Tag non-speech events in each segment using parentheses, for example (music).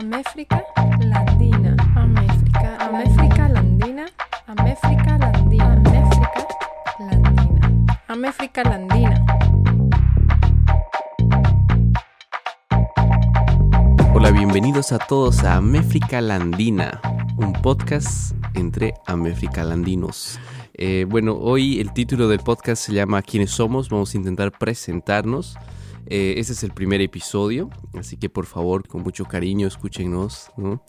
Améfrica Landina. Améfrica, Améfrica Landina. Améfrica Landina. Améfrica Landina. Améfrica Landina. Hola, bienvenidos a todos a Améfrica Landina, un podcast entre Améfrica Landinos. Eh, bueno, hoy el título del podcast se llama ¿Quiénes somos? Vamos a intentar presentarnos. Este es el primer episodio, así que por favor, con mucho cariño, escúchenos. ¿no?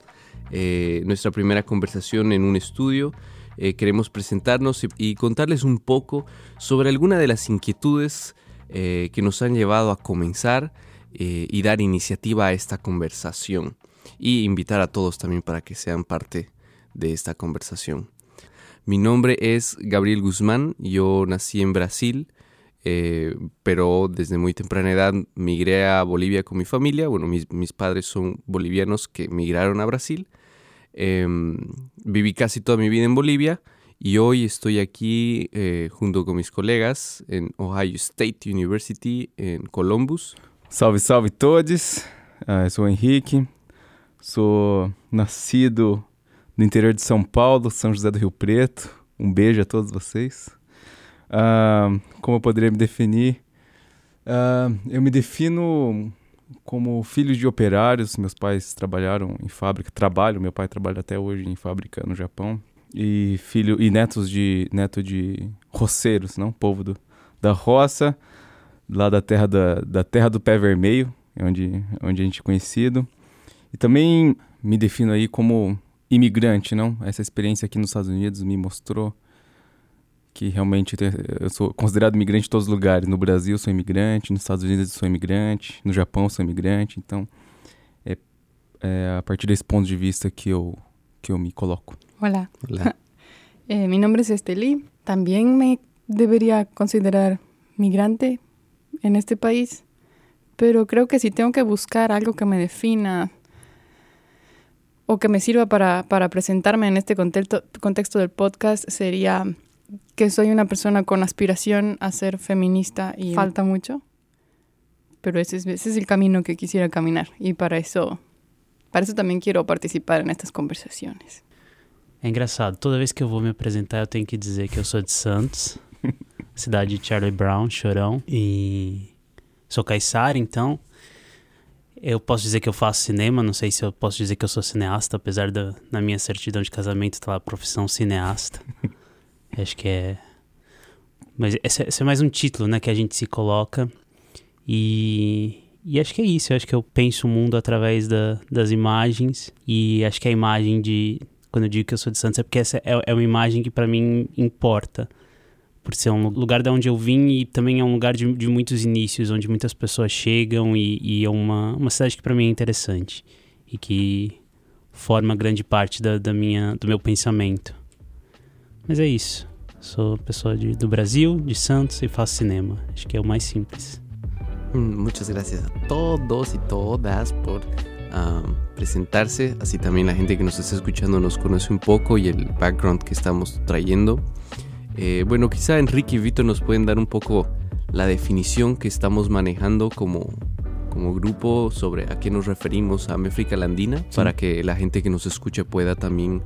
Eh, nuestra primera conversación en un estudio. Eh, queremos presentarnos y, y, contarles un poco sobre alguna de las inquietudes que nos han llevado a comenzar y dar iniciativa a esta conversación. Y invitar a todos también para que sean parte de esta conversación. Mi nombre es Gabriel Guzmán, yo nací en Brasil. Eh, pero desde muy temprana edad migré a Bolivia con mi familia. Bueno, mis, mis padres son bolivianos que migraron a Brasil. Eh, viví casi toda mi vida en Bolivia y hoy estoy aquí eh, junto con mis colegas en Ohio State University en Columbus. Salve, salve todos. Uh, sou Henrique, sou nascido no interior de São Paulo, São José do Rio Preto. Um beijo a todos vocês. Uh, como eu poderia me definir? Uh, eu me defino como filho de operários. Meus pais trabalharam em fábrica, trabalho. Meu pai trabalha até hoje em fábrica no Japão. E filho e netos de neto de roceiros, não, povo do, da roça, lá da terra da, da terra do pé vermelho, onde onde a gente é conhecido. E também me defino aí como imigrante, não? Essa experiência aqui nos Estados Unidos me mostrou que realmente eu sou considerado imigrante em todos os lugares. No Brasil sou imigrante, nos Estados Unidos sou imigrante, no Japão sou imigrante. Então é, é a partir desse ponto de vista que eu que eu me coloco. Hola. Hola. (laughs) Eh, mi nombre es Esteli. También me debería considerar migrante en este país, pero creo que si tengo que buscar algo que me defina o que me sirva para, para presentarme en este contexto, contexto del podcast sería que soy una persona con aspiración a ser feminista y falta mucho, pero ese es, ese es el camino que quisiera caminar. Y para eso, para eso también quiero participar en estas conversaciones. É engraçado, toda vez que eu vou me apresentar eu tenho que dizer que eu sou de Santos, (laughs) cidade de Charlie Brown, Chorão, e sou caiçara, então. Eu posso dizer que eu faço cinema, não sei se eu posso dizer que eu sou cineasta, apesar da na minha certidão de casamento tá lá profissão cineasta. (laughs) Acho que é. Mas esse, esse, é mais um título, né, que a gente se coloca. E, e acho que é isso. Eu acho que eu penso o mundo através da, das imagens. E acho que a imagem de. Quando eu digo que eu sou de Santos, é porque essa é, é uma imagem que para mim importa. Por ser um lugar de onde eu vim e também é um lugar de, de muitos inícios, onde muitas pessoas chegam e, e é uma, uma cidade que para mim é interessante. E que forma grande parte da, da minha, do meu pensamento. Mas é isso. Sou pessoa de, do Brasil, de Santos e faço cinema. Acho que é o mais simples. Muchas gracias a todos y todas por um, presentarse. Así también la gente que nos está escuchando nos conoce un poco y el background que estamos trayendo. Eh, bueno, quizá Enrique y Vito nos pueden dar un poco la definición que estamos manejando como, como grupo sobre a qué nos referimos a Méfrica Landina, sí. para que la gente que nos escuche pueda también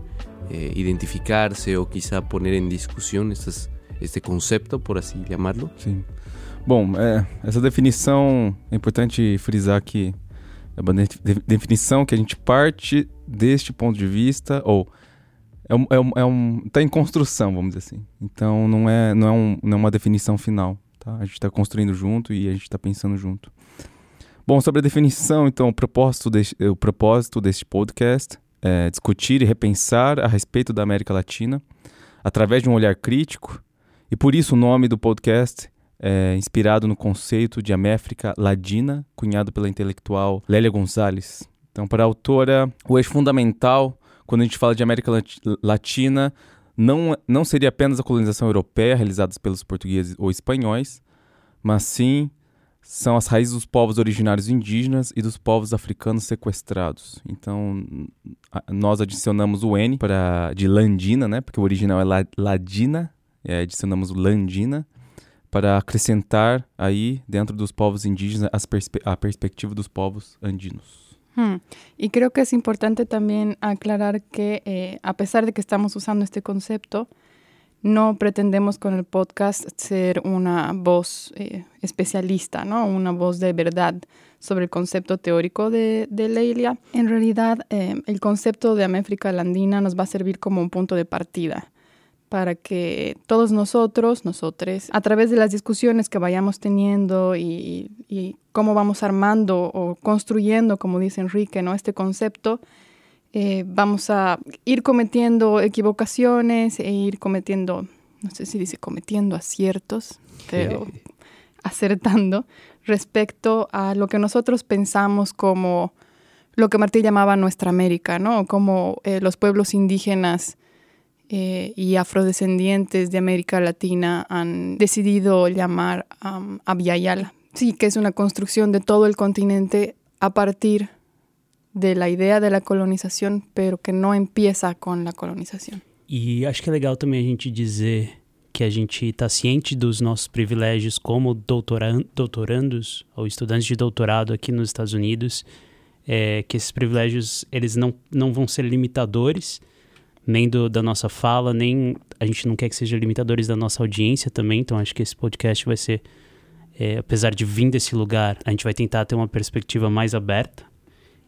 eh, identificarse ou quizá poner em discussão estas, este conceito, por assim chamarlo? Sim. Bom, é, essa definição é importante frisar que é uma de definição que a gente parte deste ponto de vista, ou é um, é um, é um tá em construção, vamos dizer assim. Então não é não é, um, não é uma definição final, tá? A gente está construindo junto e a gente está pensando junto. Bom, sobre a definição, então o propósito deste, o propósito deste podcast é, discutir e repensar a respeito da América Latina através de um olhar crítico, e por isso o nome do podcast é inspirado no conceito de Améfrica Ladina, cunhado pela intelectual Lélia Gonzalez. Então, para a autora, o eixo fundamental quando a gente fala de América Latina não, não seria apenas a colonização europeia realizada pelos portugueses ou espanhóis, mas sim são as raízes dos povos originários indígenas e dos povos africanos sequestrados. Então, a, nós adicionamos o N para de Landina, né? Porque o original é la, Ladina, é, adicionamos o Landina para acrescentar aí dentro dos povos indígenas perspe a perspectiva dos povos andinos. Hmm. Y creo que es importante también aclarar que eh, a pesar de que estamos usando este concepto, no pretendemos con el podcast ser una voz eh, especialista, ¿no? una voz de verdad sobre el concepto teórico de, de Leilia. En realidad, eh, el concepto de Améfrica Landina nos va a servir como un punto de partida para que todos nosotros, nosotros, a través de las discusiones que vayamos teniendo y, y cómo vamos armando o construyendo, como dice Enrique, ¿no? este concepto, eh, vamos a ir cometiendo equivocaciones e ir cometiendo, no sé si dice cometiendo aciertos, pero acertando respecto a lo que nosotros pensamos como lo que Martí llamaba nuestra América, ¿no? Como eh, los pueblos indígenas eh, y afrodescendientes de América Latina han decidido llamar um, a Viayala. Sí, que es una construcción de todo el continente a partir de la ideia da colonização, pero que não empieza com a colonização. E acho que é legal também a gente dizer que a gente está ciente dos nossos privilégios como doutorandos ou estudantes de doutorado aqui nos Estados Unidos, é, que esses privilégios eles não, não vão ser limitadores nem do, da nossa fala, nem a gente não quer que sejam limitadores da nossa audiência também, então acho que esse podcast vai ser, é, apesar de vir desse lugar, a gente vai tentar ter uma perspectiva mais aberta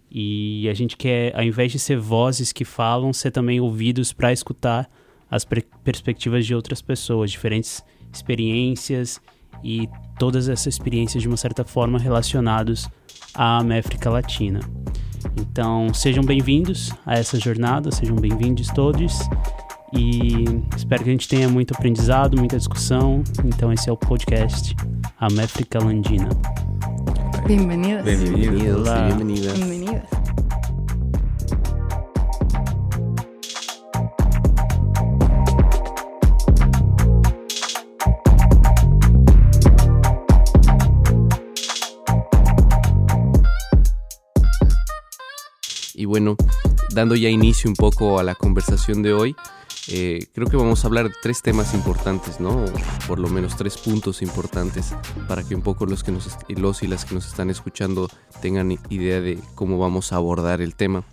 e a gente quer, ao invés de ser vozes que falam, ser também ouvidos para escutar as perspectivas de outras pessoas, diferentes experiências e todas essas experiências de uma certa forma relacionados à América Latina. Então, sejam bem-vindos a essa jornada, sejam bem-vindos todos e espero que a gente tenha muito aprendizado, muita discussão. Então, esse é o podcast América Landina. Bienvenidos. Bienvenidos. Bienvenidas. Bienvenidas. Y bueno, dando ya inicio un poco a la conversación de hoy, eh, creo que vamos a hablar de tres temas importantes, ¿no? por lo menos tres puntos importantes para que un poco los, que nos, los y las que nos están escuchando tengan idea de cómo vamos a abordar el tema.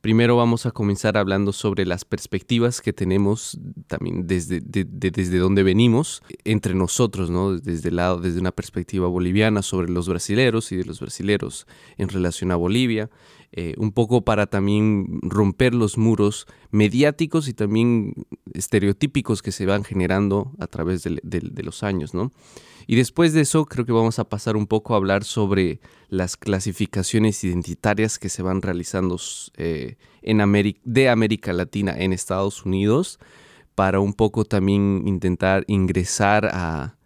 Primero vamos a comenzar hablando sobre las perspectivas que tenemos también desde, desde donde venimos entre nosotros, ¿no? Desde el lado, desde una perspectiva boliviana sobre los brasileros y de los brasileros en relación a Bolivia. Eh, un poco para también romper los muros mediáticos y también estereotípicos que se van generando a través de, los años, ¿no? Y después de eso creo que vamos a pasar un poco a hablar sobre las clasificaciones identitarias que se van realizando eh, en de América Latina en Estados Unidos para un poco también intentar ingresar a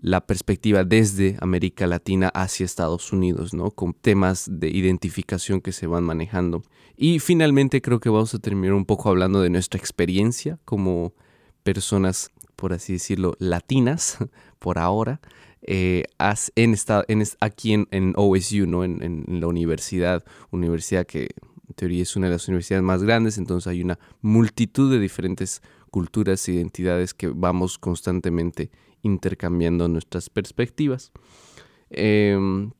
la perspectiva desde América Latina hacia Estados Unidos, ¿no? Con temas de identificación que se van manejando. Y finalmente creo que vamos a terminar un poco hablando de nuestra experiencia como personas, por así decirlo, latinas, (laughs) por ahora, eh, en aquí en, OSU, ¿no? En, en, la universidad, universidad que en teoría es una de las universidades más grandes, entonces hay una multitud de diferentes culturas e identidades que vamos constantemente intercambiando nuestras perspectivas. Em,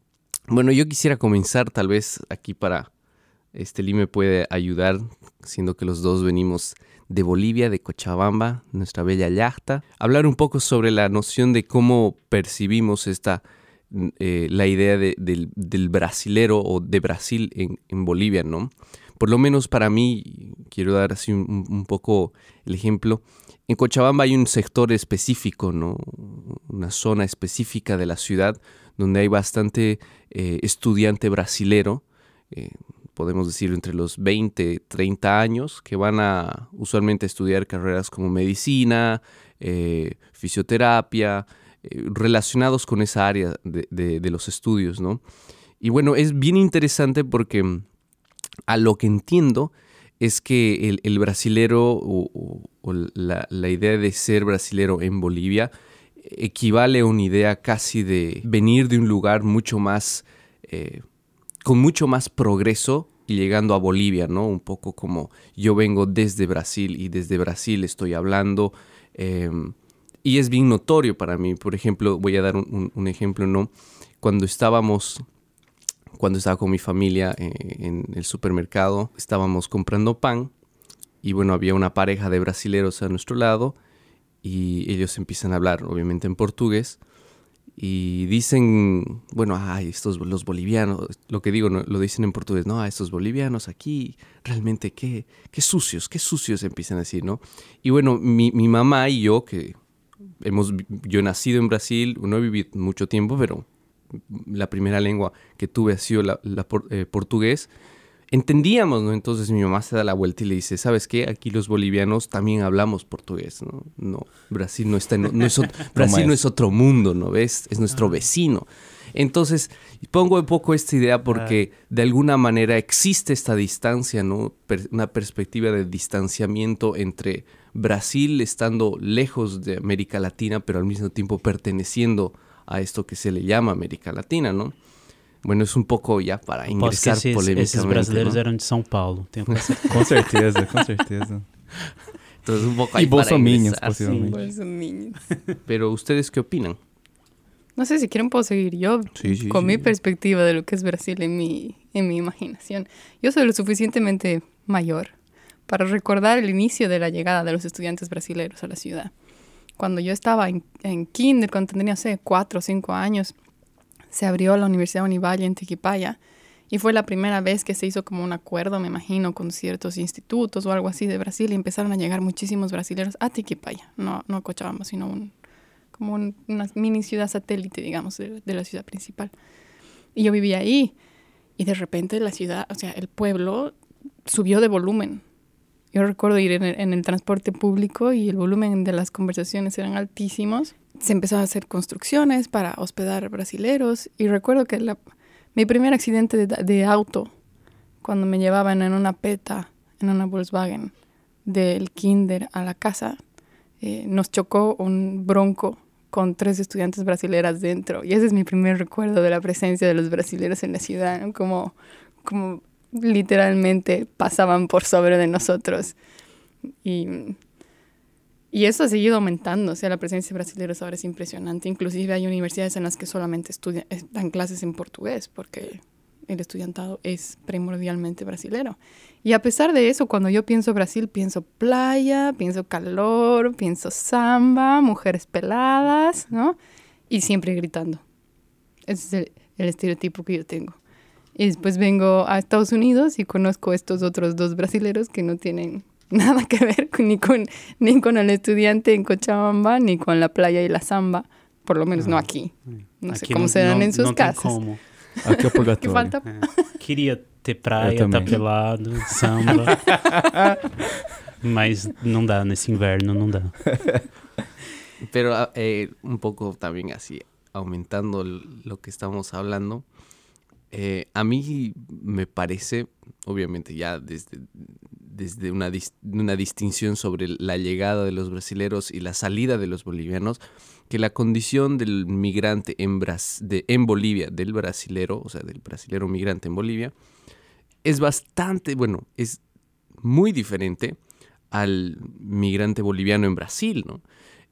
bueno, yo quisiera comenzar tal vez aquí para, este Lee me puede ayudar, siendo que los dos venimos de Bolivia, de Cochabamba, nuestra bella yachta, hablar un poco sobre la noción de cómo percibimos esta, eh, la idea del, brasilero o de Brasil en, Bolivia, ¿no? Por lo menos para mí, quiero dar así un poco el ejemplo, en Cochabamba hay un sector específico, ¿no? una zona específica de la ciudad donde hay bastante eh, estudiante brasilero, eh, podemos decir entre los 20, 30 años, que van a usualmente estudiar carreras como medicina, eh, fisioterapia, relacionados con esa área de, de, los estudios. ¿no? Y bueno, es bien interesante porque a lo que entiendo, es que el, brasilero o, la, idea de ser brasilero en Bolivia equivale a una idea casi de venir de un lugar mucho más, eh, con mucho más progreso y llegando a Bolivia, ¿no? Un poco como yo vengo desde Brasil y desde Brasil estoy hablando. Em, y es bien notorio para mí. Por ejemplo, voy a dar un ejemplo, ¿no? Cuando estábamos cuando estaba con mi familia eh, en el supermercado, estábamos comprando pan y bueno, había una pareja de brasileros a nuestro lado y ellos empiezan a hablar, obviamente en portugués, y dicen, bueno, ay, estos los bolivianos, lo que digo, lo dicen en portugués, no, estos bolivianos aquí, realmente qué, qué sucios, qué sucios empiezan a decir, ¿no? Y bueno, mi, mi mamá y yo, que hemos, yo he nacido en Brasil, no he vivido mucho tiempo, pero la primera lengua que tuve ha sido la, eh, portugués. Entendíamos, ¿no? Entonces mi mamá se da la vuelta y le dice, ¿sabes qué? Aquí los bolivianos también hablamos portugués, ¿no? No, Brasil no está no es, (laughs) Brasil no es otro mundo, ¿no ves? Es nuestro vecino. Entonces, pongo un poco esta idea porque de alguna manera existe esta distancia, ¿no? una perspectiva de distanciamiento entre Brasil estando lejos de América Latina, pero al mismo tiempo perteneciendo a esto que se le llama América Latina, ¿no? Bueno, es un poco ya para ingresar que polémicamente. Esses brasileiros eran de São Paulo, tenho (laughs) Com certeza, com (laughs) certeza. Entonces un poco ahí y bolsominions, posiblemente. Bolsominions. Pero ustedes qué opinan? No sé si quieren puedo seguir yo Sí, sí, con sí. mi perspectiva de lo que es Brasil en mi, en mi imaginación. Yo soy lo suficientemente mayor para recordar el inicio de la llegada de los estudiantes brasileños a la ciudad. Cuando yo estaba en, en kinder, cuando tenía, no sé, cuatro o cinco años, se abrió la Universidad Univalle en Tiquipaya y fue la primera vez que se hizo como un acuerdo, me imagino, con ciertos institutos o algo así de Brasil y empezaron a llegar muchísimos brasileños a Tiquipaya, no, no a Cochabamba, sino un, como un- una mini ciudad satélite, digamos, de, de la ciudad principal. Y yo vivía ahí y de repente la ciudad, o sea, el pueblo subió de volumen. Yo recuerdo ir en el, en el transporte público y el volumen de las conversaciones eran altísimos. Se empezaron a hacer construcciones para hospedar brasileros y recuerdo que la- mi primer accidente de, de auto, cuando me llevaban en una peta, en una Volkswagen, del kinder a la casa, eh, nos chocó un bronco con tres estudiantes brasileras dentro. Y ese es mi primer recuerdo de la presencia de los brasileros en la ciudad, ¿no? como, como literalmente pasaban por sobre de nosotros. Y, y eso ha seguido aumentando, o sea, la presencia de brasileños ahora es impresionante. Inclusive hay universidades en las que solamente estudian, eh, dan clases en portugués, porque el estudiantado es primordialmente brasilero. Y a pesar de eso, cuando yo pienso Brasil, pienso playa, pienso calor, pienso samba, mujeres peladas, ¿no? Y siempre gritando. Ese es el, el estereotipo que yo tengo. Y después vengo a Estados Unidos y conozco estos otros dos brasileros que no tienen (laughs) nada que ver (laughs) ni con, ni con el estudiante en Cochabamba, ni con la playa y la samba. Por lo menos no Ah. aquí. No sé Aqui cómo não- serán não- en sus tem casas. como. Aqui é o Que purgatório. falta É. Queria ter praia, tá pelado, (laughs) samba. Mas não dá nesse inverno, não dá. Pero eh, un poco también así, aumentando lo que estamos hablando, eh, a mí me parece, obviamente ya desde, desde una, una distinción sobre la llegada de los brasileros y la salida de los bolivianos, que la condición del migrante en, Bras- de, en Bolivia, del brasilero, o sea, del brasilero migrante en Bolivia, es bastante, bueno, es muy diferente al migrante boliviano en Brasil, ¿no?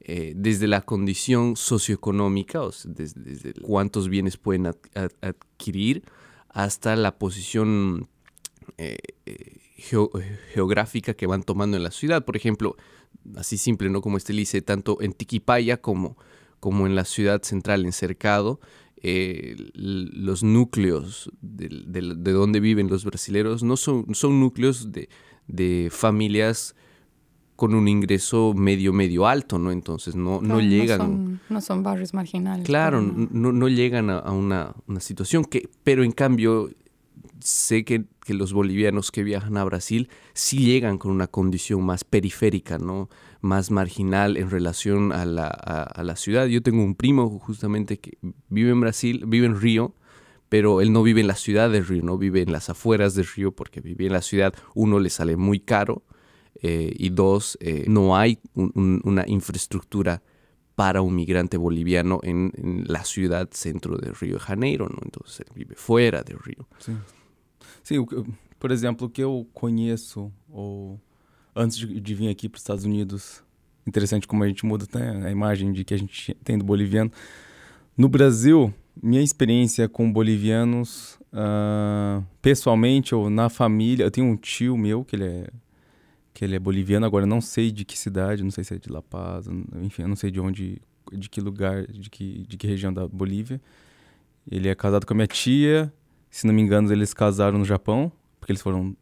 Eh, desde la condición socioeconómica, o sea, desde, cuántos bienes pueden ad- ad- adquirir, hasta la posición eh, eh, geo- geográfica que van tomando en la ciudad. Por ejemplo, así simple, ¿no? Como este dice, tanto en Tiquipaya como, como en la ciudad central, en Cercado, los núcleos del- de, donde viven los brasileros no son, son núcleos de, de familias con un ingreso medio, medio alto, ¿no? Entonces no, no llegan... son, no son barrios marginales. Claro, no, no llegan a, a una, una situación que, pero en cambio, sé que, que los bolivianos que viajan a Brasil sí llegan con una condición más periférica, ¿no? Más marginal en relación a la, a, a la ciudad. Yo tengo un primo justamente que vive en Brasil, vive en Río, pero él no vive en la ciudad de Río, no vive en las afueras de Río, porque vivir en la ciudad, uno, le sale muy caro, eh, y dos, eh, no hay un- un- una infraestructura para un migrante boliviano en, en la ciudad centro de Río de Janeiro, ¿no? Entonces él vive fuera de Río. O que- por exemplo, o que eu conheço, ou antes de, de vir aqui para os Estados Unidos, interessante como a gente muda né, a imagem de que a gente tem do boliviano. No Brasil, minha experiência com bolivianos, uh, pessoalmente ou na família, eu tenho um tio meu que ele é que ele é boliviano, agora não sei de que cidade, não sei se é de La Paz, enfim, eu não sei de onde, de que lugar, de que, de que região da Bolívia. Ele é casado com a minha tia, se não me engano, eles casaram no Japão, porque eles foram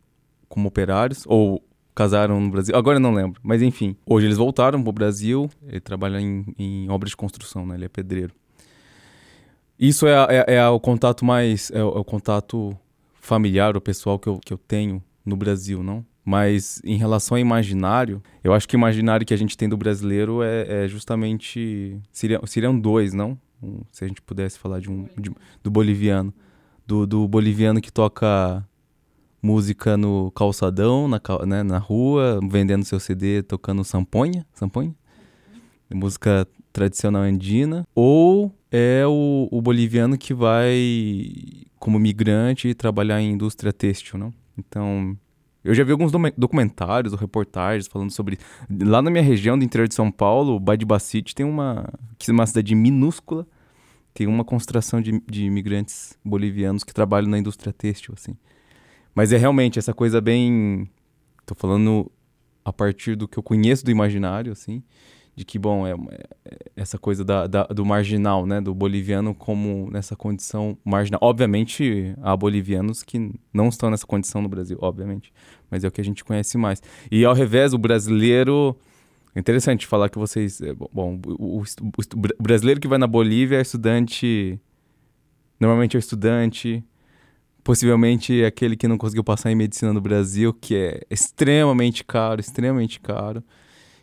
como operários, ou casaram no Brasil, agora eu não lembro, mas enfim. Hoje eles voltaram pro Brasil, ele trabalha em, em obras de construção, né? Ele é pedreiro. Isso é, é, é o contato mais, é, é o contato familiar, o pessoal que eu, que eu tenho no Brasil, não? Mas em relação ao imaginário, eu acho que o imaginário que a gente tem do brasileiro é, é justamente. Seria, seriam dois, não? Um, se a gente pudesse falar de um. De, do boliviano. Do, do boliviano que toca música no calçadão, na, né, na rua, vendendo seu CD, tocando samponha. Samponha? Música tradicional andina. Ou é o, o boliviano que vai, como migrante, trabalhar em indústria têxtil, não? Então, eu já vi alguns documentários ou reportagens falando sobre. Lá na minha região do interior de São Paulo, o Badibacite tem uma. que é uma cidade minúscula, tem uma concentração de, de imigrantes bolivianos que trabalham na indústria têxtil, assim. Mas é realmente essa coisa bem. Tô falando a partir do que eu conheço do imaginário, assim de que, bom, é, é essa coisa da, da, do marginal, né? Do boliviano como nessa condição marginal. Obviamente, há bolivianos que não estão nessa condição no Brasil, obviamente. Mas é o que a gente conhece mais. E ao revés, o brasileiro... Interessante falar que vocês... É, bom, o, o, o brasileiro que vai na Bolívia é estudante... Normalmente é estudante possivelmente é aquele que não conseguiu passar em medicina no Brasil, que é extremamente caro, extremamente caro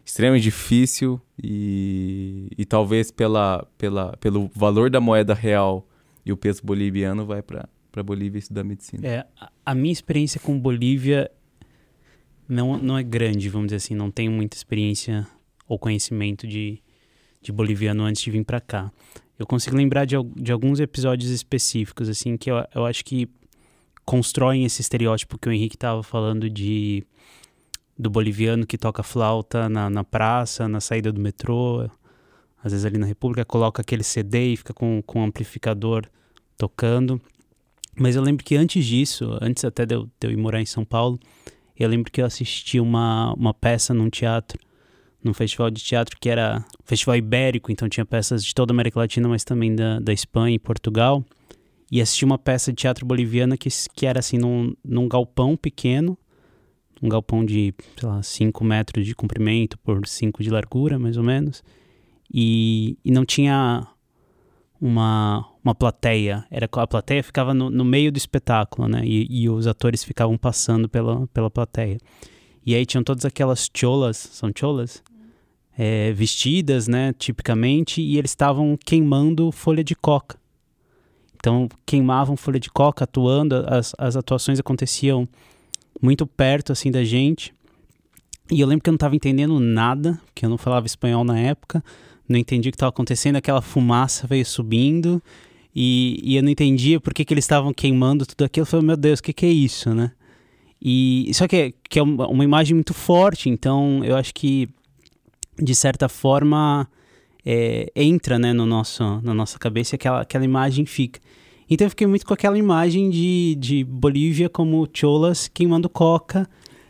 extremamente difícil e, e talvez pela, pela, pelo valor da moeda real e o peso boliviano vai para para Bolívia estudar medicina. É, a minha experiência com Bolívia não, não é grande, vamos dizer assim, não tenho muita experiência ou conhecimento de, de boliviano antes de vir para cá. Eu consigo lembrar de, de alguns episódios específicos, assim, que eu, eu acho que constroem esse estereótipo que o Henrique estava falando de do boliviano que toca flauta na, na praça, na saída do metrô, às vezes ali na República, coloca aquele CD e fica com, com um amplificador tocando. Mas eu lembro que antes disso, antes até de eu, de eu ir morar em São Paulo, eu lembro que eu assisti uma, uma peça num teatro, num festival de teatro que era festival ibérico, então tinha peças de toda a América Latina, mas também da, da Espanha e Portugal. E assisti uma peça de teatro boliviana que, que era assim, num, num galpão pequeno, um galpão de, sei lá, 5 metros de comprimento por 5 de largura, mais ou menos. E, e não tinha uma, uma plateia. Era, a plateia ficava no, no meio do espetáculo, né? E, e, os atores ficavam passando pela, pela plateia. E aí tinham todas aquelas cholas, são cholas? É, vestidas, né, tipicamente, e eles estavam queimando folha de coca. Então, queimavam folha de coca, atuando, as, as atuações aconteciam muito perto assim da gente. E eu lembro que eu não estava entendendo nada, que eu não falava espanhol na época, não entendi o que estava acontecendo, aquela fumaça veio subindo e, e eu não entendia por que, que eles estavam queimando tudo aquilo. Eu falei, meu Deus, o que, que é isso, né? E só que, que é uma imagem muito forte, então eu acho que de certa forma é, entra né, no nosso, na nossa cabeça aquela, aquela imagem fica. Então eu fiquei muito com aquela imagem de, de Bolívia como cholas queimando coca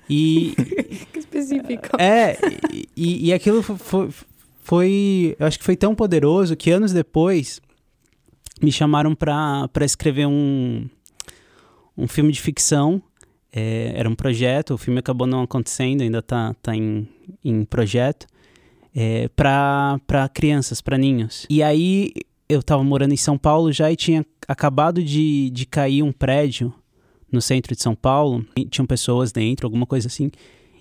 e... (laughs) que específico. É, e, e aquilo foi, foi, eu acho que foi tão poderoso que anos depois me chamaram para escrever um, um filme de ficção. É, era um projeto, o filme acabou não acontecendo, ainda está tá em, em projeto. É, para crianças, para ninhos. E aí eu estava morando em São Paulo já e tinha acabado de, de cair um prédio no centro de São Paulo, tinham pessoas dentro, alguma coisa assim.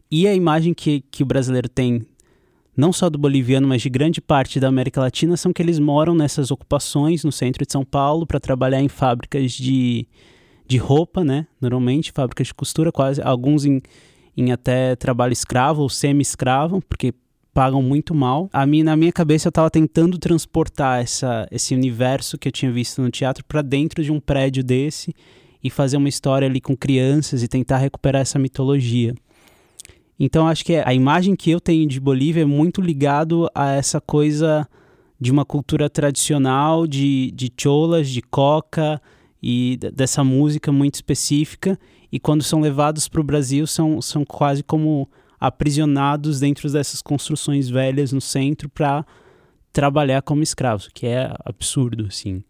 E a imagem que, que o brasileiro tem, não só do boliviano, mas de grande parte da América Latina, são que eles moram nessas ocupações no centro de São Paulo para trabalhar em fábricas de, de roupa, né? Normalmente, fábricas de costura, quase alguns em, em até trabalho escravo ou semi-escravo, porque pagam muito mal. A mim, na minha cabeça eu estava tentando transportar essa, esse universo que eu tinha visto no teatro para dentro de um prédio desse e fazer uma história ali com crianças e tentar recuperar essa mitologia. Então acho que a imagem que eu tenho de Bolívia é muito ligado a essa coisa de uma cultura tradicional de, de cholas, de coca e dessa música muito específica. E quando são levados para o Brasil, são, são quase como aprisionados dentro dessas construções velhas no centro para trabalhar como escravos, que é absurdo, assim.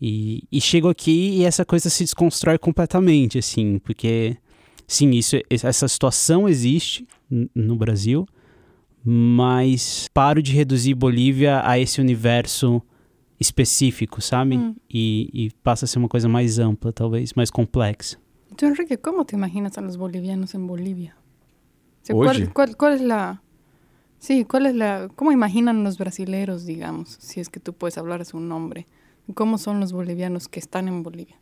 E, e chego aqui e essa coisa se desconstrói completamente, assim, porque, sim, isso, essa situação existe no Brasil, mas paro de reduzir Bolívia a esse universo específico, sabe? Hum. E, e, passa a ser uma coisa mais ampla, talvez, mais complexa. Então, Enrique, como te imaginas a los bolivianos en Bolivia? Sea, ¿cuál, cuál, cuál, es la... Sí, ¿cuál es la... ¿Cómo imaginan los brasileros, digamos, si es que tú puedes hablar a su nombre? ¿Cómo son los bolivianos que están en Bolivia?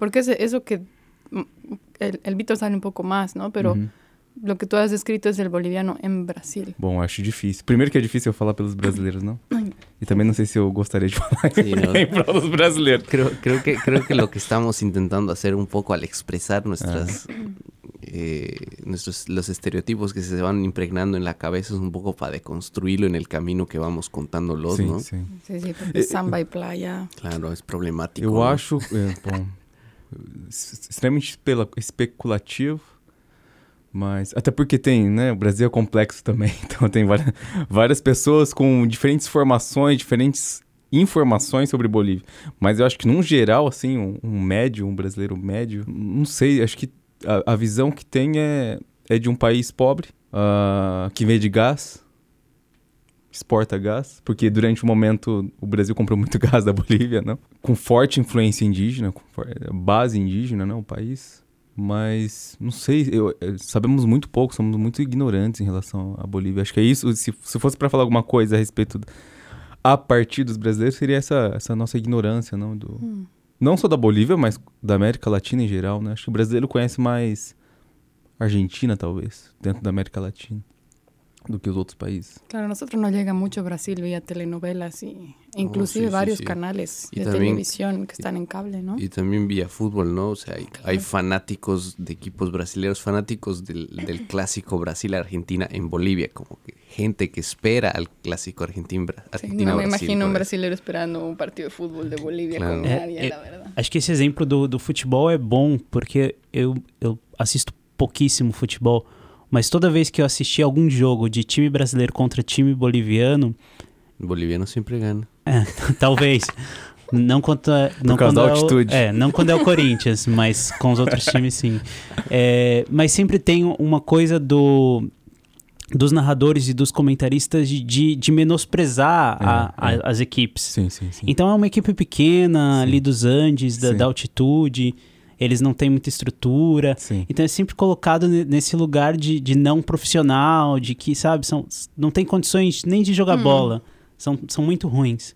Porque es eso que... Mm, el, el Víctor sabe un poco más, ¿no? Pero... Uh -huh. Lo que tu has descrito é o boliviano em Brasil. Bom, acho difícil. Primeiro que é difícil eu falar pelos brasileiros, não? E também não sei se eu gostaria de falar sí, no. (laughs) em prol dos brasileiros. Creo, creo, que, creo que lo que estamos intentando hacer un poco al expresar nuestras... Ah. Eh, nuestros, los estereotipos que se van impregnando en la cabeza es un poco para deconstruirlo en el camino que vamos contándolos, sí, ¿no? Sí, sí, sí porque eh, samba e playa. Claro, es problemático. Eu ¿no? acho, é, (laughs) bom, extremamente especulativo, mas até porque tem, né? O Brasil é complexo também, (laughs) então tem várias, várias pessoas com diferentes formações, diferentes informações sobre Bolívia. Mas eu acho que, num geral, assim, um, um médio, um brasileiro médio, não sei, acho que a, a visão que tem é, é de um país pobre, uh, que vende gás, exporta gás, porque durante o momento o Brasil comprou muito (laughs) gás da Bolívia, não? Com forte influência indígena, com base indígena, não? O país. Mas, não sei, eu, sabemos muito pouco, somos muito ignorantes em relação à Bolívia. Acho que é isso. Se, se fosse para falar alguma coisa a respeito a partir dos brasileiros, seria essa, essa nossa ignorância, não? Do, hum. Não só da Bolívia, mas da América Latina em geral, né? Acho que o brasileiro conhece mais Argentina, talvez, dentro da América Latina. Do que los otros países. Claro, a nosotros nos llega mucho Brasil vía telenovelas y inclusive oh, sí, varios sí, sí. canales y de también, televisión que están en cable, ¿no? Y también vía fútbol, ¿no? O sea, hay, claro. hay fanáticos de equipos brasileños, fanáticos del, del clásico Brasil-Argentina en Bolivia, como que gente que espera al clásico Argentina-Argentina. no me imagino un brasileiro esperando un partido de fútbol de Bolívia claro. com nadie, é, la verdad. Acho que esse exemplo do, do futebol é bom, porque eu, eu assisto pouquíssimo futebol, Mas toda vez que eu assisti algum jogo de time brasileiro contra time boliviano. Boliviano sempre ganha. É, (laughs) talvez. Não contra. Não Por causa da altitude. É, não quando é o (laughs) Corinthians, mas com os outros times sim. É, mas sempre tem uma coisa do dos narradores e dos comentaristas de, de, de menosprezar é, a, a, é. as equipes. Sim, sim, sim. Então é uma equipe pequena sim. ali dos Andes, da, da altitude eles não têm muita estrutura. Sim. Então é sempre colocado nesse lugar de, de não profissional, de que, sabe, são, não tem condições nem de jogar hum. bola. São, são muito ruins.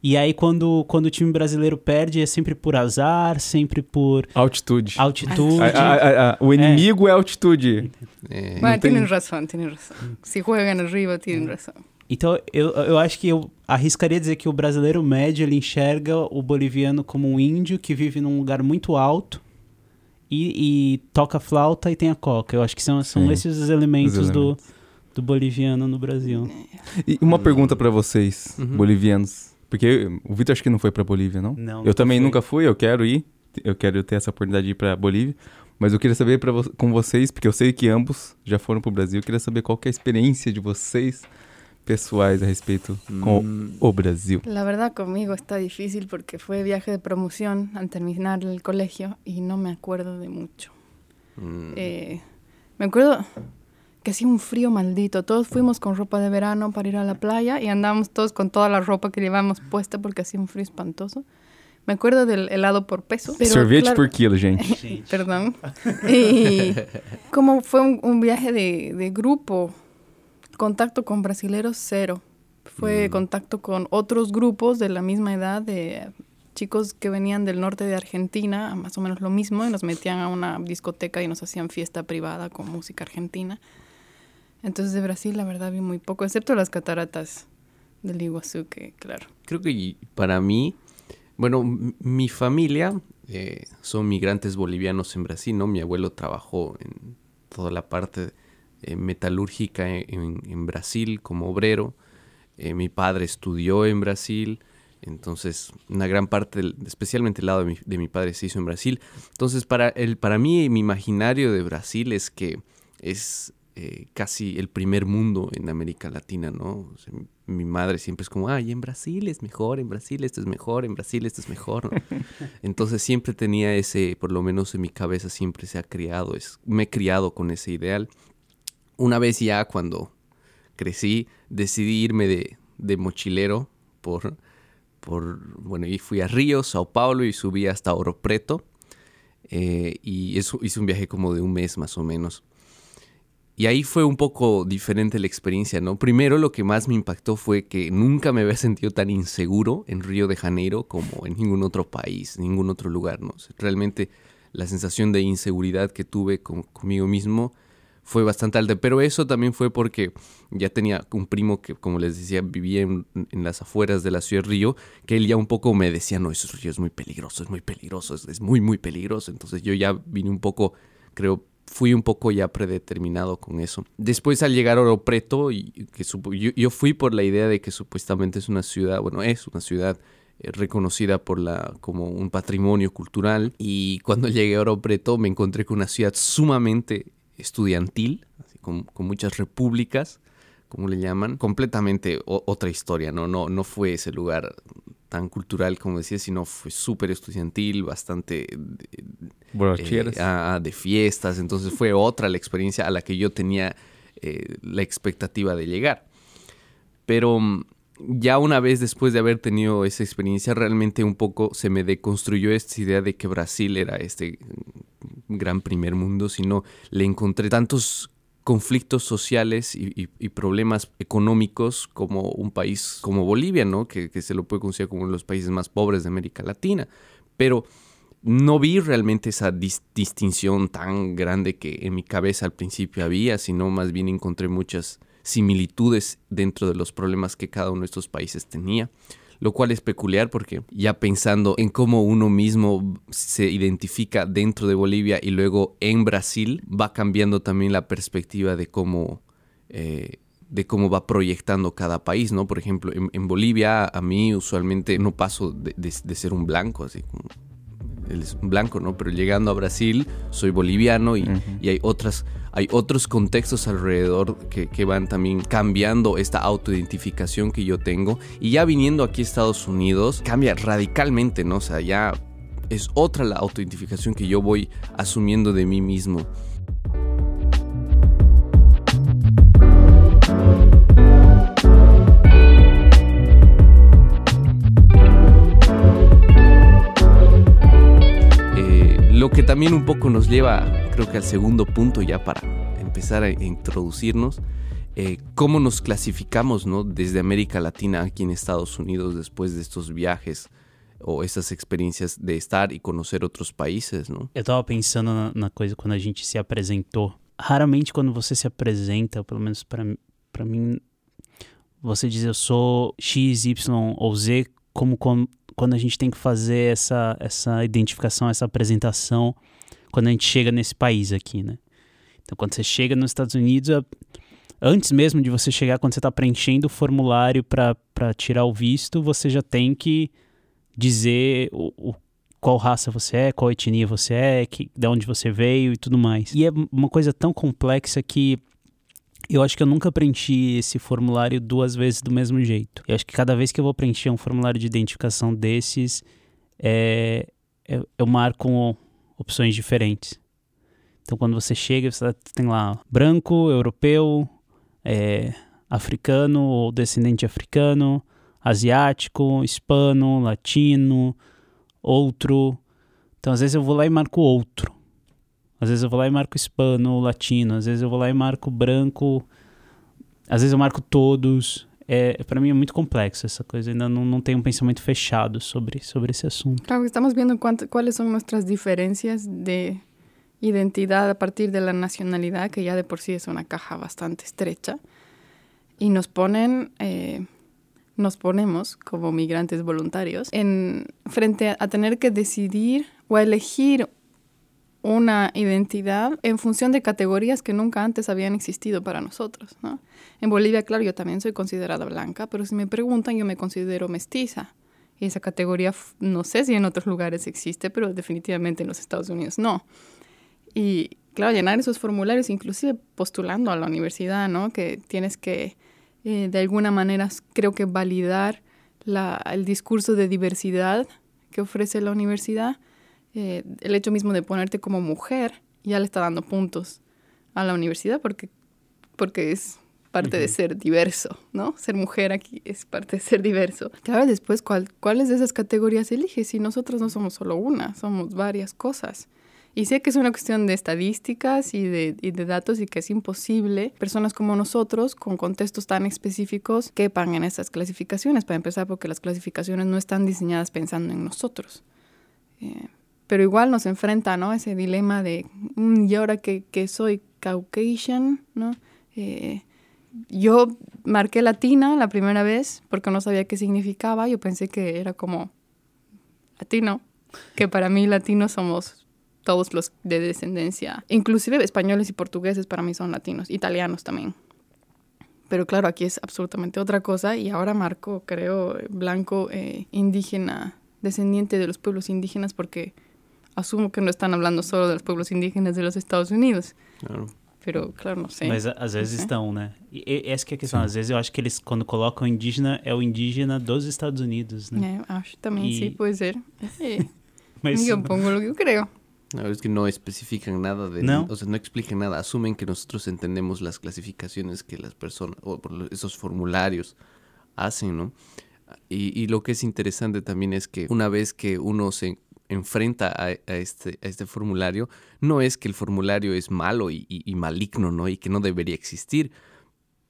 E aí, quando, quando o time brasileiro perde, é sempre por azar, sempre por... Altitude. Altitude. A, a, a, o inimigo é, é altitude. É. Bueno, tem... razão, tem razão. Se jogam arriba, tem razão. Então, eu, eu acho que eu arriscaria dizer que o brasileiro médio ele enxerga o boliviano como um índio que vive num lugar muito alto e, e toca flauta e tem a coca. Eu acho que são, são esses os elementos, os elementos, Do, do boliviano no Brasil. E uma pergunta para vocês, uhum. bolivianos. Porque o Vitor acho que não foi para Bolívia, não? Não. Eu também fui. nunca fui, eu quero ir. Eu quero ter essa oportunidade de ir para Bolívia. Mas eu queria saber pra, com vocês, porque eu sei que ambos já foram para o Brasil. Eu queria saber qual que é a experiência de vocês pessoais a respeito con o Brasil? La verdad conmigo está difícil porque fue viaje de promoción al terminar el colegio y no me acuerdo de mucho. Mm. Eh, me acuerdo que hacía un frío maldito. Todos fuimos con ropa de verano para ir a la playa y andábamos todos con toda la ropa que llevábamos puesta porque hacía un frío espantoso. Me acuerdo del helado por peso. Pero, Sorvete claro, por kilo, gente. (laughs) Perdón. Y como fue un, un viaje de, de grupo, contacto con brasileros cero. Fue mm. contacto con otros grupos de la misma edad, de chicos que venían del norte de Argentina, más o menos lo mismo, y nos metían a una discoteca y nos hacían fiesta privada con música argentina. Entonces de Brasil la verdad vi muy poco, excepto las cataratas del Iguazú, que claro. Creo que para mí, bueno, mi familia eh, son migrantes bolivianos en Brasil, ¿no? Mi abuelo trabajó en toda la parte eh, metalúrgica en, en, Brasil como obrero Eh, mi padre estudió en Brasil, entonces una gran parte, especialmente el lado de mi, padre, se hizo en Brasil. Entonces para, el, para mí mi imaginario de Brasil es que es eh, casi el primer mundo en América Latina, ¿no? mi madre siempre es como, ay, en Brasil es mejor, en Brasil esto es mejor, en Brasil esto es mejor. (laughs) Entonces siempre tenía ese, por lo menos en mi cabeza siempre se ha criado, es, me he criado con ese ideal. Una vez ya cuando crecí, decidí irme de, mochilero por, por, bueno, y fui a Río, Sao Paulo y subí hasta Oro Preto. Eh, y eso hice un viaje como de un mes más o menos. Y ahí fue un poco diferente la experiencia, ¿no? Primero lo que más me impactó fue que nunca me había sentido tan inseguro en Río de Janeiro como en ningún otro país, ningún otro lugar, ¿no? realmente la sensación de inseguridad que tuve conmigo mismo fue bastante alta, pero eso también fue porque ya tenía un primo que, como les decía, vivía en, las afueras de la ciudad de Río, que él ya un poco me decía, no, eso río es muy peligroso, es muy peligroso, es, muy, muy peligroso. Entonces yo ya vine un poco, creo, fui un poco ya predeterminado con eso. Después al llegar a Oro Preto, que yo, yo, fui por la idea de que supuestamente es una ciudad, bueno, es una ciudad eh, reconocida por la, como un patrimonio cultural. Y cuando (laughs) llegué a Oro Preto me encontré con una ciudad sumamente estudiantil, con, con muchas repúblicas, como le llaman, completamente otra historia, ¿no? ¿no? No fue ese lugar tan cultural como decía, sino fue súper estudiantil, bastante eh, ah, de fiestas, entonces fue otra la experiencia a la que yo tenía eh, la expectativa de llegar. Pero mm, ya una vez después de haber tenido esa experiencia, realmente un poco se me deconstruyó esta idea de que Brasil era este gran primer mundo, sino le encontré tantos conflictos sociales y, problemas económicos como un país como Bolivia, ¿no? Que, se lo puede considerar como uno de los países más pobres de América Latina. Pero no vi realmente esa distinción tan grande que en mi cabeza al principio había, sino más bien encontré muchas similitudes dentro de los problemas que cada uno de estos países tenía lo cual es peculiar porque ya pensando en cómo uno mismo se identifica dentro de Bolivia y luego en Brasil, va cambiando también la perspectiva de cómo... Eh, de cómo va proyectando cada país, ¿no? Por ejemplo, en, Bolivia a mí usualmente no paso de, ser un blanco, así como él es blanco, ¿no? Pero llegando a Brasil soy boliviano y, y hay otras hay otros contextos alrededor que, van también cambiando esta autoidentificación que yo tengo. Y ya viniendo aquí a Estados Unidos, cambia radicalmente, ¿no? O sea, ya es otra la autoidentificación que yo voy asumiendo de mí mismo. Lo que también un poco nos lleva creo que al segundo punto ya para empezar a introducirnos, eh, cómo nos clasificamos ¿no? desde América Latina aquí en Estados Unidos después de estos viajes ou essas experiências de estar e conhecer outros países, não? Eu estava pensando na, na, coisa quando a gente se apresentou. Raramente quando você se apresenta, pelo menos para mim, você diz eu sou X, Y ou Z, como, como quando a gente tem que fazer essa, essa identificação, essa apresentação quando a gente chega nesse país aqui, né? Então, quando você chega nos Estados Unidos, antes mesmo de você chegar, quando você está preenchendo o formulário para tirar o visto, você já tem que dizer o, o, qual raça você é, qual etnia você é, que, de onde você veio e tudo mais. E é uma coisa tão complexa que eu acho que eu nunca preenchi esse formulário duas vezes do mesmo jeito. Eu acho que cada vez que eu vou preencher um formulário de identificação desses, é, eu, eu marco opções diferentes. Então, quando você chega, você tem lá branco, europeu, é, africano ou descendente africano, asiático, hispano, latino, outro. Então, às vezes eu vou lá e marco outro. Às vezes eu vou lá e marco hispano, latino. Às vezes eu vou lá e marco branco. Às vezes eu marco todos. É, para mim é muito complexo essa coisa. Ainda não, não tenho um pensamento fechado sobre, sobre esse assunto. Claro, estamos vendo quais são nossas diferenças de identidad a partir de la nacionalidad, que ya de por sí es una caja bastante estrecha, y nos ponen, eh, nos ponemos como migrantes voluntarios en frente a, tener que decidir o a elegir una identidad en función de categorías que nunca antes habían existido para nosotros. ¿no? En Bolivia, claro, yo también soy considerada blanca, pero si me preguntan, yo me considero mestiza. Y esa categoría, no sé si en otros lugares existe, pero definitivamente en los Estados Unidos no. Y claro, llenar esos formularios, inclusive postulando a la universidad, ¿no? Que tienes que, eh, de alguna manera, creo que validar el discurso de diversidad que ofrece la universidad. Eh, el hecho mismo de ponerte como mujer ya le está dando puntos a la universidad porque, porque es parte de ser diverso, ¿no? Ser mujer aquí es parte de ser diverso. Claro, después, ¿cuál, ¿cuáles de esas categorías eliges? Si nosotros no somos solo una, somos varias cosas. Y sé que es una cuestión de estadísticas y de, y de, datos y que es imposible personas como nosotros, con contextos tan específicos, quepan en esas clasificaciones, para empezar, porque las clasificaciones no están diseñadas pensando en nosotros. Eh, pero igual nos enfrenta, ¿no? Ese dilema de, mm, ¿y ahora que, que soy Caucasian, ¿no? Eh, yo marqué latina la primera vez porque no sabía qué significaba. Yo pensé que era como latino, que para mí latinos somos todos los de descendencia, inclusive españoles y portugueses para mí son latinos, italianos también. Pero claro, aquí es absolutamente otra cosa y ahora marco, creo, blanco, eh, indígena, descendiente de los pueblos indígenas porque asumo que no están hablando solo de los pueblos indígenas de los Estados Unidos. Claro. Pero, claro, não sei. Mas às vezes sei. estão, né? E, e essa que é a questão. Sim. Às vezes eu acho que eles, quando colocam indígena, é o indígena dos Estados Unidos, né? É, acho também, E- sim, pode ser. (laughs) É. Mas Eu pongo o que eu creio. No, es que no especifican nada de, No. o sea, no explican nada, asumen que nosotros entendemos las clasificaciones que las personas, o esos formularios hacen, ¿no? Y, y lo que es interesante también es que una vez que uno se enfrenta este, a este formulario, no es que el formulario es malo y, maligno, ¿no? Y que no debería existir,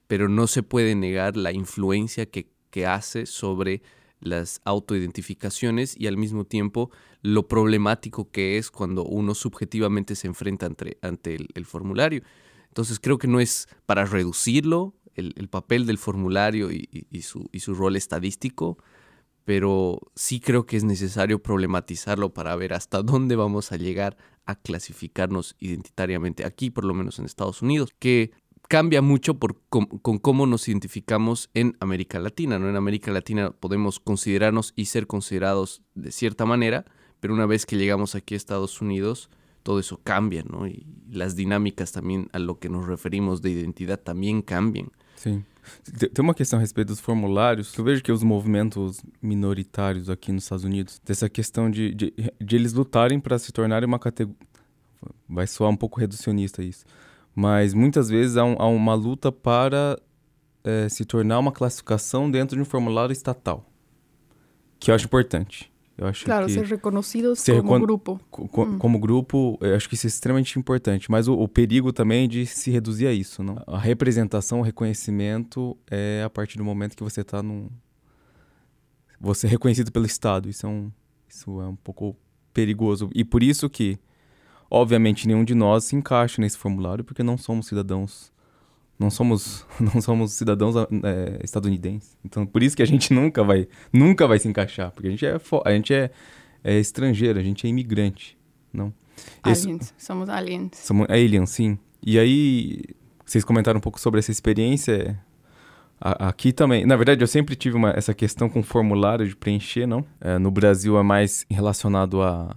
pero no se puede negar la influencia que, hace sobre las autoidentificaciones y al mismo tiempo lo problemático que es cuando uno subjetivamente se enfrenta ante, el, formulario. Entonces creo que no es para reducirlo el, el papel del formulario y su rol estadístico, pero sí creo que es necesario problematizarlo para ver hasta dónde vamos a llegar a clasificarnos identitariamente aquí, por lo menos en Estados Unidos, que cambia mucho por con cómo nos identificamos en América Latina. ¿no? En América Latina podemos considerarnos y ser considerados de cierta manera, pero una vez que llegamos aquí a Estados Unidos, todo eso cambia, ¿no? Y las dinámicas también a lo que nos referimos de identidad también cambian. Sim. Te- Tem uma questão a respeito dos formulários. Eu vejo que os movimentos minoritários aqui nos Estados Unidos, dessa questão de, de, de eles lutarem para se tornarem uma categoria. Vai soar um pouco reducionista isso. Mas muitas vezes há, um- há uma luta para eh, se tornar uma classificação dentro de um formulário estatal. Que eu acho importante. Eu acho Claro, que ser reconocidos ser como recon- grupo. co- Hum. como grupo, eu acho que isso é extremamente importante. Mas o, o perigo também é de se reduzir a isso, não? A representação, o reconhecimento é a partir do momento que você está num... Você é reconhecido pelo Estado. Isso é um, isso é um pouco perigoso. E por isso que, obviamente, nenhum de nós se encaixa nesse formulário, porque não somos cidadãos... Não somos, (laughs) não somos cidadãos é, estadunidenses. Então, por isso que a gente (laughs) nunca vai, nunca vai se encaixar. Porque a gente é, a gente é, é estrangeiro, a gente é imigrante, não? Esse- Aliens, somos aliens. Somos alien, sim. E aí, vocês comentaram um pouco sobre essa experiência. A- Aqui também. Na verdade, eu sempre tive uma- essa questão com formulário de preencher, não? É, no Brasil é mais relacionado a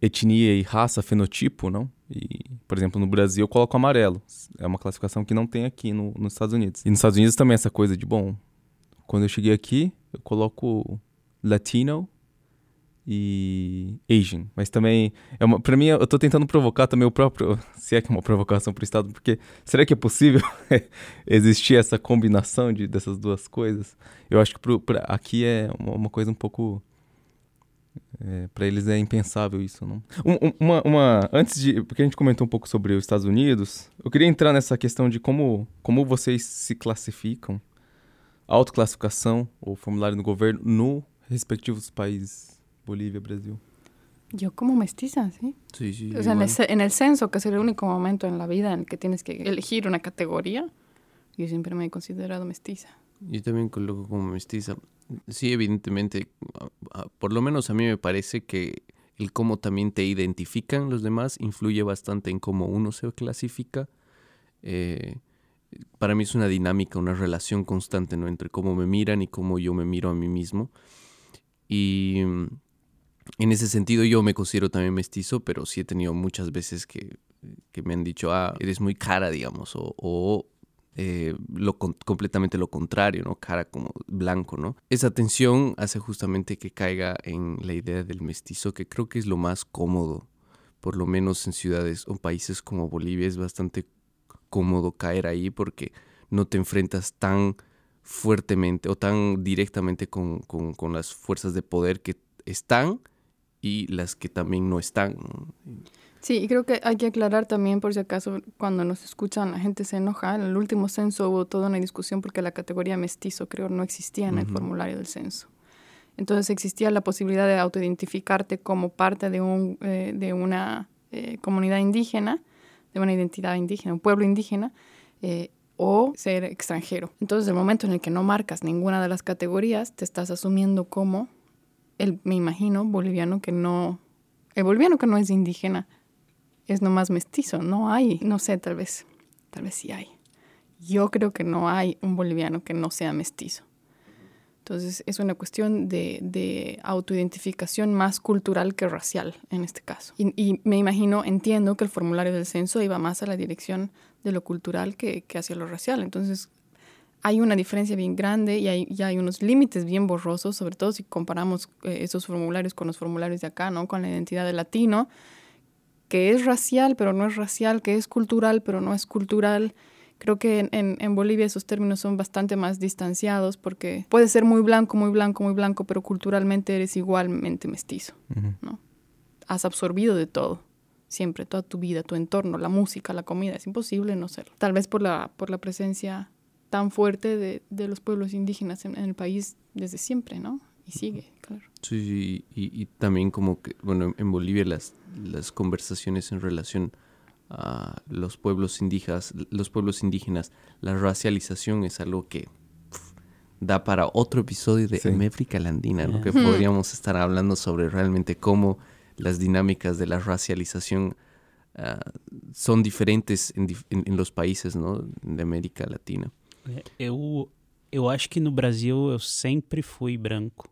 etnia e raça, fenotipo, não? E, por exemplo, no Brasil eu coloco amarelo. É uma classificação que não tem aqui no- nos Estados Unidos. E nos Estados Unidos também essa coisa de, bom, quando eu cheguei aqui, eu coloco Latino e Asian. Mas também é uma, para mim, eu tô tentando provocar também o próprio, (laughs) se é que é uma provocação para o Estado, porque será que é possível (laughs) existir essa combinação de, dessas duas coisas? Eu acho que pro, pra, aqui é uma, uma coisa um pouco. Para eles é impensável isso, não? Um- um- uma, uma, antes de. Porque a gente comentou um pouco sobre os Estados Unidos, eu queria entrar nessa questão de como, como vocês se classificam, autoclassificação ou formulário do governo no respectivos países, Bolívia, Brasil. Yo como mestiza, ¿sí? Sí, sí. O sea, en el, ce- en el censo, que es el único momento en la vida en el que tienes que elegir una categoría, yo siempre me he considerado mestiza. Yo también coloco como mestiza. Sí, evidentemente, por lo menos a mí me parece que el cómo también te identifican los demás influye bastante en cómo uno se clasifica. Eh, para mí es una dinámica, una relación constante ¿no? entre cómo me miran y cómo yo me miro a mí mismo. Y mm, en ese sentido yo me considero también mestizo, pero sí he tenido muchas veces que, que me han dicho, ah, eres muy cara, digamos, o eh, lo, completamente lo contrario, ¿no? Cara como blanco, ¿no? Esa tensión hace justamente que caiga en la idea del mestizo, que creo que es lo más cómodo, por lo menos en ciudades o países como Bolivia es bastante cómodo caer ahí porque no te enfrentas tan fuertemente o tan directamente con, con, con las fuerzas de poder que están y las que también no están. Sí, y creo que hay que aclarar también, por si acaso, cuando nos escuchan, la gente se enoja. En el último censo hubo toda una discusión porque la categoría mestizo, creo, no existía en el formulario del censo. Entonces existía la posibilidad de autoidentificarte como parte de, un, eh, de una eh, comunidad indígena, de una identidad indígena, un pueblo indígena, eh, o ser extranjero. Entonces, el momento en el que no marcas ninguna de las categorías, te estás asumiendo como el, me imagino, boliviano que no, el boliviano que no es indígena es nomás mestizo. No hay, no sé, tal vez, tal vez sí hay. Yo creo que no hay un boliviano que no sea mestizo. Entonces es una cuestión de, de autoidentificación más cultural que racial en este caso. Y, me imagino, entiendo que el formulario del censo iba más a la dirección de lo cultural que, que hacia lo racial. Entonces hay una diferencia bien grande y hay, ya hay unos límites bien borrosos, sobre todo si comparamos eh, esos formularios con los formularios de acá, ¿no? Con la identidad de latino que es racial, pero no es racial, que es cultural, pero no es cultural. Creo que en, en, Bolivia esos términos son bastante más distanciados porque puedes ser muy blanco, muy blanco, muy blanco, pero culturalmente eres igualmente mestizo. ¿no? Has absorbido de todo, siempre, toda tu vida, tu entorno, la música, la comida. Es imposible no serlo. Tal vez por la, por la presencia tan fuerte de, de los pueblos indígenas en, en, el país desde siempre, ¿no? Y sigue, claro. Sí, y, y también como que, bueno, en Bolivia las las conversaciones en relación a los pueblos indígenas, los pueblos indígenas, la racialización es algo que da para otro episodio de sí. Méfrica Landina, ¿no? que podríamos estar hablando sobre realmente cómo las dinámicas de la racialización uh, son diferentes en, en, en, los países ¿no? de América Latina. Eu, eu acho que no Brasil eu sempre fui branco.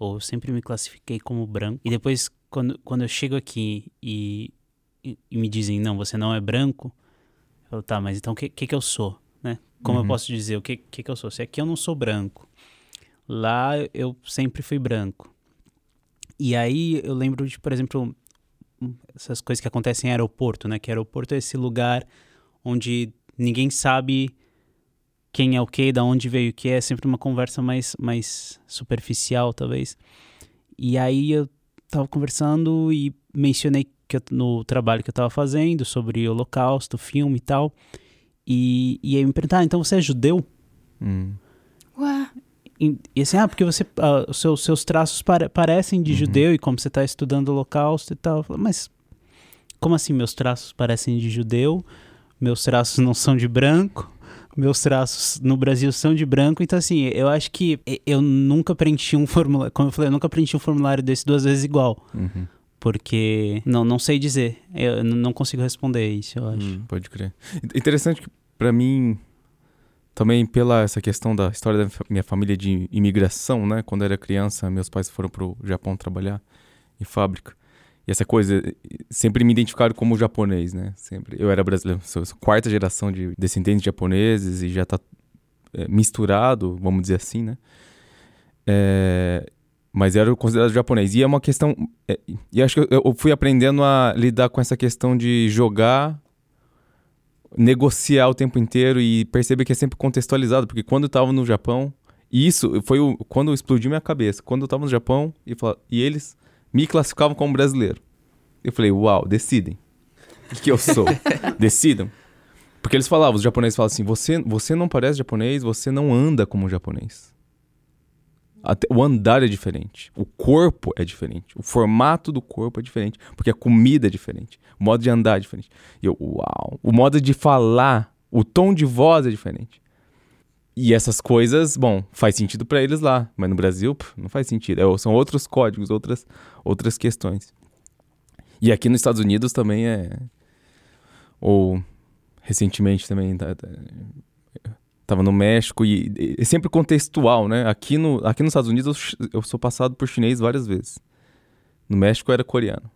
Ou sempre me classifiquei como branco. E depois quando, quando eu chego aqui e, e, e, me dizem, não, você não é branco, eu falo, tá, mas então o que, que, que eu sou? Né? Como uhum. eu posso dizer o que, que, que eu sou? Se aqui eu não sou branco, lá eu sempre fui branco. E aí eu lembro de, por exemplo, essas coisas que acontecem em aeroporto, né? Que aeroporto é esse lugar onde ninguém sabe quem é o que, da onde veio o que, é sempre uma conversa mais, mais superficial, talvez. E aí eu estava conversando e mencionei que eu, no trabalho que eu estava fazendo sobre o Holocausto, filme e tal. E, e aí me perguntaram, ah, então você é judeu? Hum. Ué. E, e, assim, ah, porque você, ah, os seus, seus traços pare, parecem de uhum. judeu e como você está estudando o Holocausto e tal. Falei, mas como assim meus traços parecem de judeu? Meus traços não são de branco? Meus traços no Brasil são de branco, então assim, eu acho que eu nunca preenchi um formulário, como eu falei, eu nunca preenchi um formulário desse duas vezes igual. Uhum. Porque não, não sei dizer. Eu não consigo responder isso, eu acho. Hum, pode crer. Interessante que para mim também pela essa questão da história da minha família de imigração, né? Quando eu era criança, meus pais foram pro Japão trabalhar em fábrica. E essa coisa, sempre me identificaram como japonês, né? Sempre. Eu era brasileiro, sou, sou quarta geração de descendentes japoneses e já tá é, misturado, vamos dizer assim, né? É, mas era considerado japonês. E é uma questão. É, e acho que eu, eu fui aprendendo a lidar com essa questão de jogar negociar o tempo inteiro e perceber que é sempre contextualizado, porque quando eu estava no Japão, e isso foi o, quando explodiu minha cabeça. Quando eu estava no Japão e, e eles me classificavam como brasileiro. Eu falei, uau, decidem. O que eu sou? (laughs) Decidam. Porque eles falavam, os japoneses falavam assim: você, você não parece japonês, você não anda como japonês. Até, o andar é diferente, o corpo é diferente, o formato do corpo é diferente, porque a comida é diferente, o modo de andar é diferente. E eu, uau, o modo de falar, o tom de voz é diferente. E essas coisas, bom, faz sentido para eles lá, mas no Brasil pff, não faz sentido. É, são outros códigos, outras, outras questões. E aqui nos Estados Unidos também é. Ou recentemente também tá, tá, tava no México e é sempre contextual, né? Aqui, no, aqui nos Estados Unidos eu, eu sou passado por chinês várias vezes. No México eu era coreano.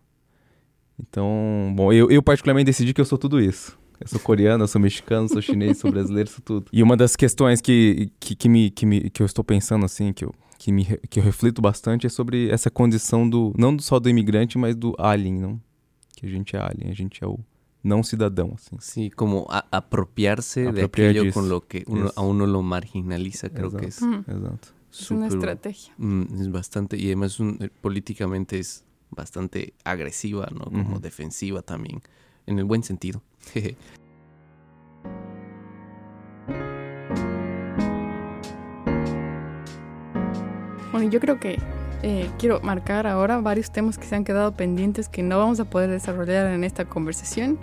Então, bom, eu, eu particularmente decidi que eu sou tudo isso. Eu sou coreano, eu sou mexicano, sou chinês, sou brasileiro, sou tudo. E uma das questões que, que, que, me, que, me, que eu estou pensando, assim, que eu, que, me, que eu reflito bastante é sobre essa condição do, não só do imigrante, mas do alien, não? Que a gente é alien, a gente é o não cidadão, assim. Sí, como a- apropiarse de Apropiar aquello disso. con lo que uno- a uno lo marginaliza, creo que es Mm, Exato. es una estrategia. Mm, es bastante, y además un- eh, políticamente es bastante agresiva, ¿no? Como defensiva también, en el buen sentido. (laughs) Bueno, yo creo que eh, quiero marcar ahora varios temas que se han quedado pendientes que no vamos a poder desarrollar en esta conversación,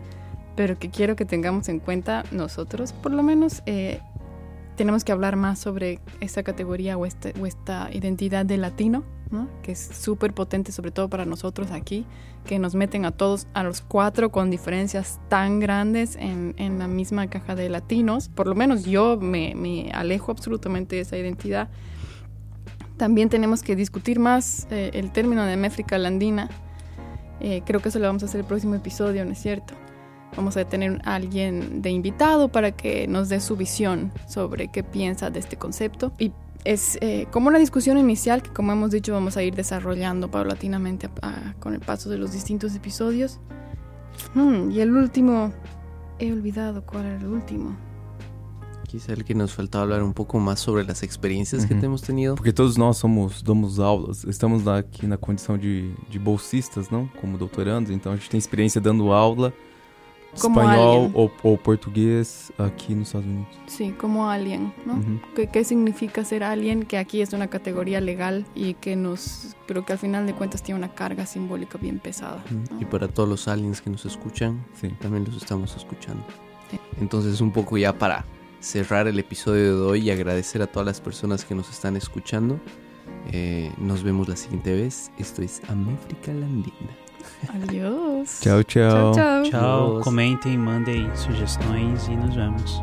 pero que quiero que tengamos en cuenta nosotros, por lo menos. eh, tenemos que hablar más sobre esta categoría o, este- o esta identidad de latino, que es súper potente, sobre todo para nosotros aquí, que nos meten a todos, a los cuatro, con diferencias tan grandes en, en la misma caja de latinos. Por lo menos yo me, me alejo absolutamente de esa identidad. También tenemos que discutir más eh, el término de méfrica landina. Eh, creo que eso lo vamos a hacer el próximo episodio, ¿no es cierto? Vamos a tener a alguien de invitado para que nos dé su visión sobre qué piensa de este concepto. Es eh, como una discusión inicial que, como hemos dicho, vamos a ir desarrollando paulatinamente a- a- con el paso de los distintos episodios. Hmm, y el último, he olvidado cuál era el último. Quizá el que nos faltaba hablar un poco más sobre las experiencias que hemos tenido. Porque todos nós somos, damos aulas, estamos aqui na condição de, de bolsistas, não? Como doutorandos, então a gente tem experiência dando aula Como espanhol alien. ou, ou português aqui nos Estados Unidos. Sí, como alien, ¿no? Uhum. ¿Qué, qué significa ser alien? Que aquí es una categoría legal y que nos, creo que al final de cuentas tiene una carga simbólica bien pesada. ¿no? Y para todos los aliens que nos escuchan, Sim. también los estamos escuchando. Sí. Entonces, un poco ya para cerrar el episodio de hoy y agradecer a todas las personas que nos están escuchando. Eh, nos vemos la siguiente vez. Esto es Améfrica Landina. Adiós. Tchau, tchau. Tchau, tchau. tchau. Comentem, mandem sugestões e nos vemos.